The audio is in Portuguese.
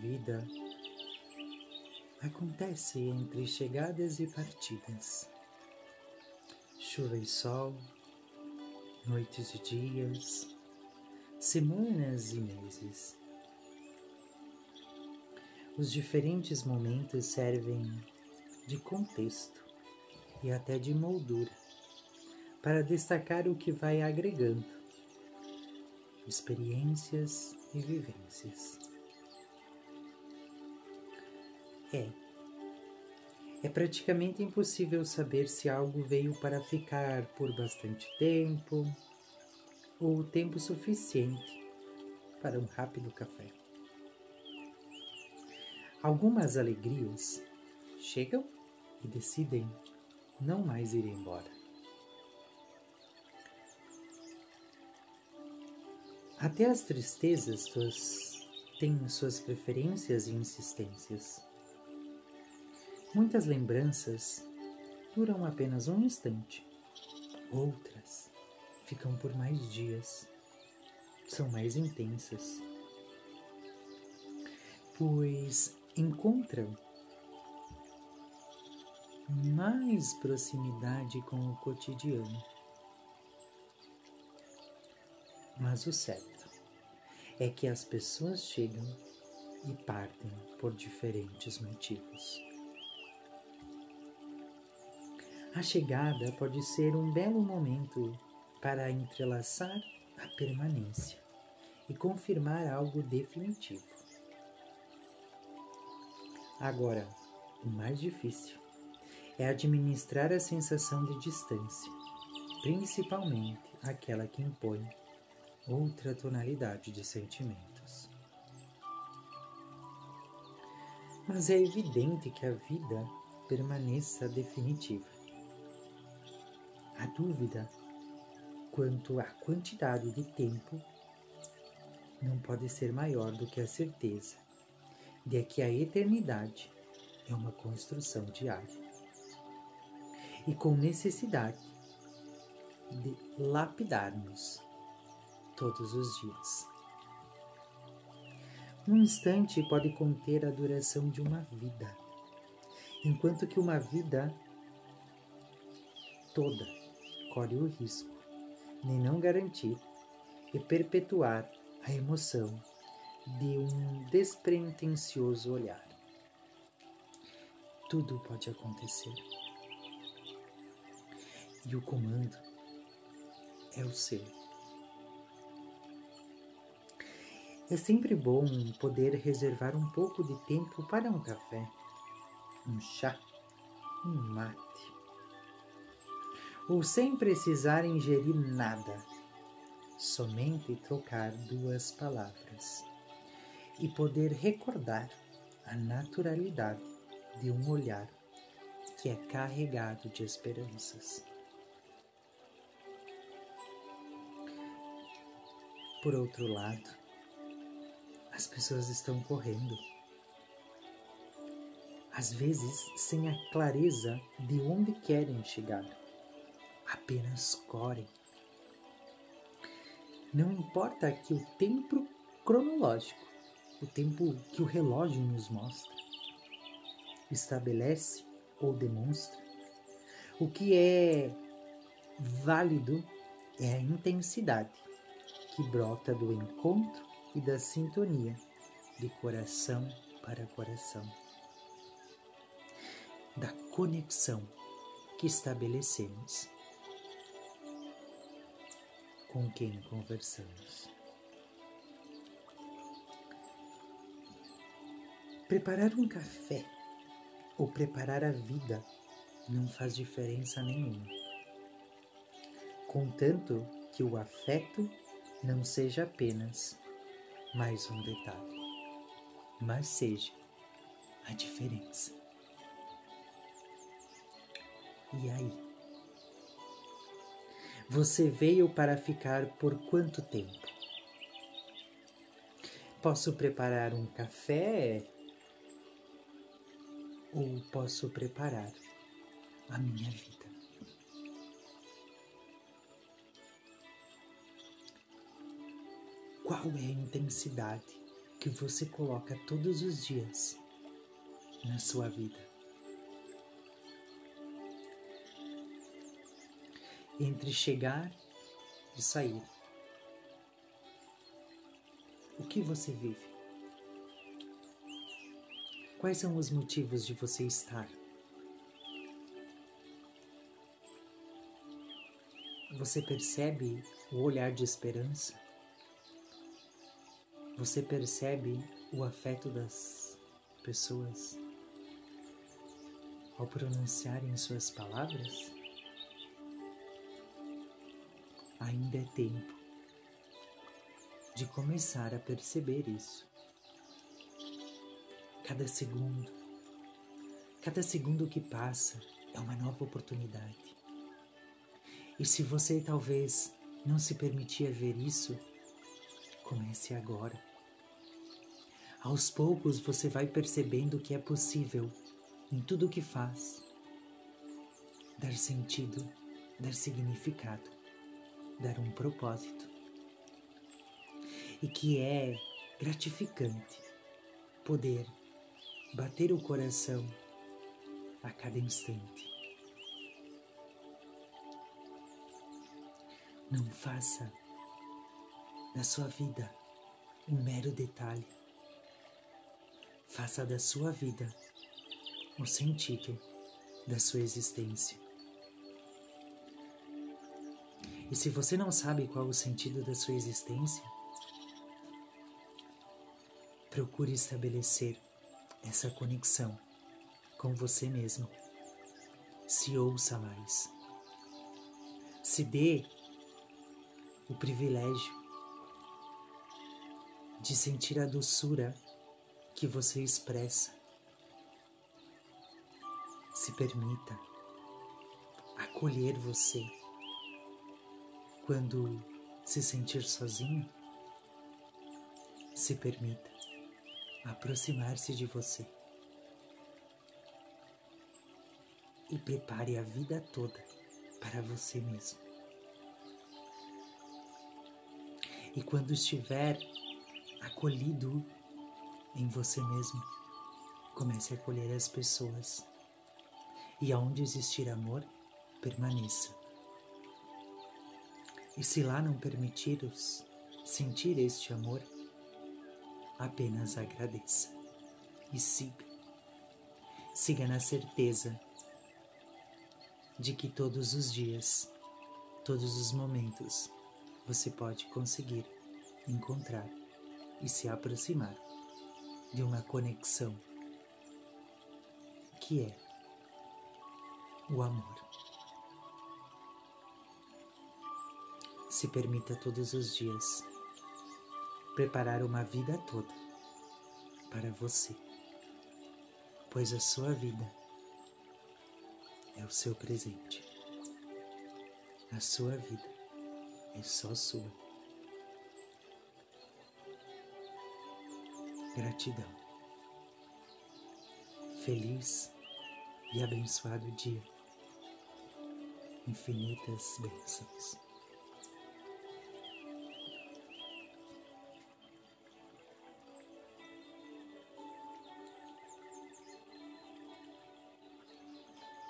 vida acontece entre chegadas e partidas, chuva e sol, noites e dias, semanas e meses. Os diferentes momentos servem de contexto e até de moldura para destacar o que vai agregando experiências e vivências. É. É praticamente impossível saber se algo veio para ficar por bastante tempo ou tempo suficiente para um rápido café. Algumas alegrias chegam e decidem não mais ir embora. Até as tristezas têm suas preferências e insistências. Muitas lembranças duram apenas um instante, outras ficam por mais dias, são mais intensas, pois encontram mais proximidade com o cotidiano. Mas o certo é que as pessoas chegam e partem por diferentes motivos. A chegada pode ser um belo momento para entrelaçar a permanência e confirmar algo definitivo. Agora, o mais difícil é administrar a sensação de distância, principalmente aquela que impõe outra tonalidade de sentimentos. Mas é evidente que a vida permaneça definitiva. A dúvida quanto à quantidade de tempo não pode ser maior do que a certeza de que a eternidade é uma construção diária e com necessidade de lapidarmos todos os dias. Um instante pode conter a duração de uma vida, enquanto que uma vida toda corre o risco de não garantir e perpetuar a emoção de um despretensioso olhar. Tudo pode acontecer e o comando é o seu. É sempre bom poder reservar um pouco de tempo para um café, um chá, um mate. Ou sem precisar ingerir nada, somente trocar duas palavras e poder recordar a naturalidade de um olhar que é carregado de esperanças. Por outro lado, as pessoas estão correndo. Às vezes, sem a clareza de onde querem chegar, apenas correm. Não importa que o tempo cronológico, o tempo que o relógio nos mostra, estabelece ou demonstra, o que é válido é a intensidade que brota do encontro e da sintonia de coração para coração, da conexão que estabelecemos com quem conversamos. Preparar um café ou preparar a vida não faz diferença nenhuma. Contanto que o afeto não seja apenas mais um detalhe, mas seja a diferença. E aí? Você veio para ficar por quanto tempo? Posso preparar um café? Ou posso preparar a minha vida? qual é a intensidade que você coloca todos os dias na sua vida. Entre chegar e sair. O que você vive? Quais são os motivos de você estar? Você percebe o olhar de esperança? Você percebe o afeto das pessoas ao pronunciarem suas palavras? Ainda é tempo de começar a perceber isso. Cada segundo, cada segundo que passa é uma nova oportunidade. E se você talvez não se permitia ver isso, comece agora. Aos poucos você vai percebendo que é possível, em tudo o que faz, dar sentido, dar significado, dar um propósito. E que é gratificante poder bater o coração a cada instante. Não faça da sua vida um mero detalhe Faça da sua vida o sentido da sua existência. E se você não sabe qual o sentido da sua existência, procure estabelecer essa conexão com você mesmo. Se ouça mais. Se dê o privilégio de sentir a doçura que você expressa. Se permita acolher você quando se sentir sozinho. Se permita aproximar-se de você e prepare a vida toda para você mesmo. E quando estiver acolhido em você mesmo. Comece a acolher as pessoas. E aonde existir amor, permaneça. E se lá não permitir-os sentir este amor, apenas agradeça e siga. Siga na certeza de que todos os dias, todos os momentos, você pode conseguir encontrar e se aproximar de uma conexão que é o amor. Se permita todos os dias preparar uma vida toda para você, pois a sua vida é o seu presente. A sua vida é só sua. Gratidão. Feliz e abençoado dia. Infinitas bênçãos.